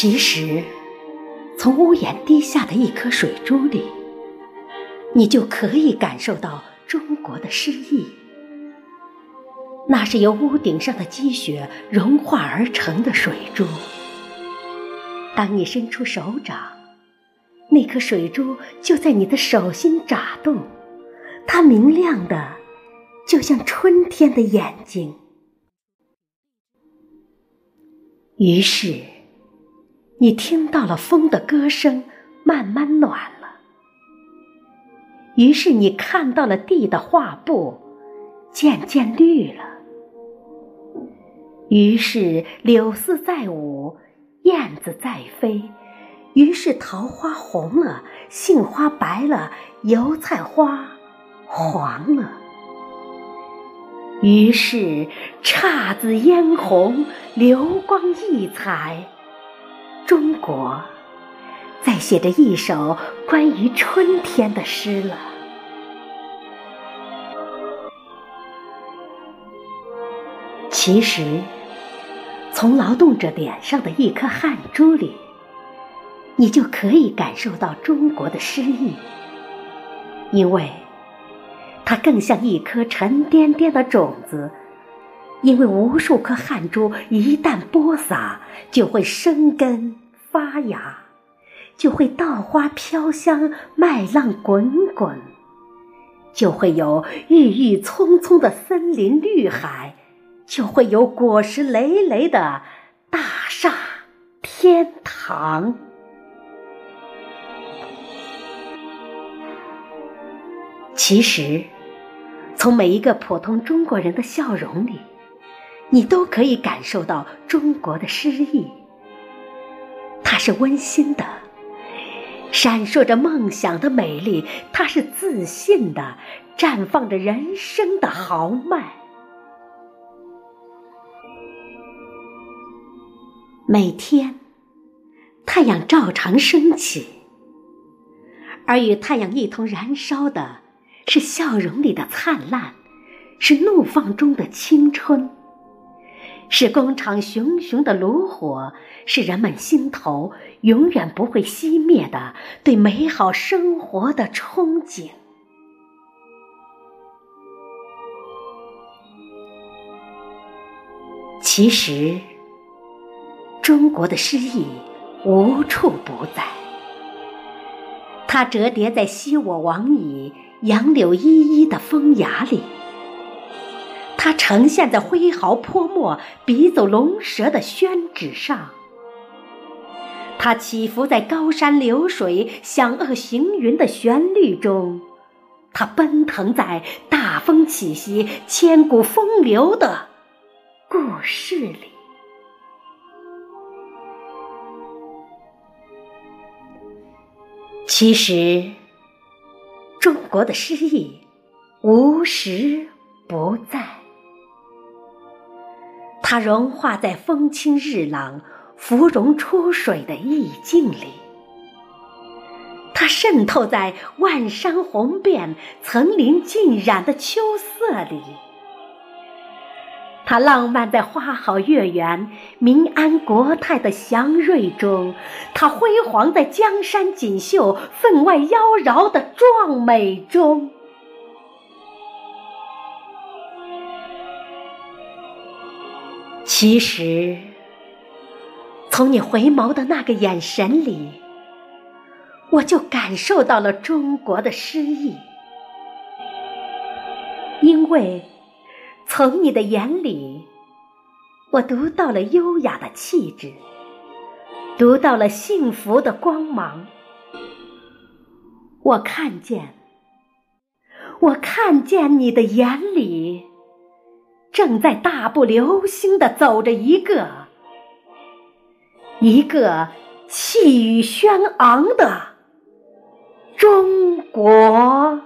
其实从屋檐滴下的一颗水珠里你就可以感受到中国的诗意那是由屋顶上的积雪融化而成的水珠。当你伸出手掌那颗水珠就在你的手心眨动。它明亮的，就像春天的眼睛。于是，你听到了风的歌声，慢慢暖了。于是，你看到了地的画布，渐渐绿了。于是，柳丝在舞，燕子在飞。于是，桃花红了，杏花白了，油菜花黄了。于是，姹紫嫣红，流光溢彩，中国在写着一首关于春天的诗了。其实，从劳动者脸上的一颗汗珠里，你就可以感受到中国的诗意，因为。它更像一颗沉甸甸的种子，因为无数颗汗珠一旦播撒，就会生根发芽，就会稻花飘香，麦浪滚滚，就会有郁郁葱葱的森林绿海，就会有果实累累的大厦天堂。其实。从每一个普通中国人的笑容里，你都可以感受到中国的诗意。它是温馨的，闪烁着梦想的美丽；它是自信的，绽放着人生的豪迈。每天，太阳照常升起，而与太阳一同燃烧的。是笑容里的灿烂，是怒放中的青春，是工厂熊熊的炉火，是人们心头永远不会熄灭的对美好生活的憧憬。其实，中国的诗意无处不在，它折叠在昔我往矣。杨柳依依的风雅里，它呈现在挥毫泼墨、笔走龙蛇的宣纸上；它起伏在高山流水、响遏行云的旋律中；它奔腾在大风起兮、千古风流的故事里。其实。国的诗意无时不在，它融化在风清日朗、芙蓉出水的意境里，它渗透在万山红遍、层林尽染的秋色里。它浪漫在花好月圆、民安国泰的祥瑞中，它辉煌在江山锦绣、分外妖娆的美中。其实，从你回眸的那个眼神里，我就感受到了中国的诗意，因为。从你的眼里，我读到了优雅的气质，读到了幸福的光芒。我看见，我看见你的眼里，正在大步流星地走着一个，一个气宇轩昂的中国。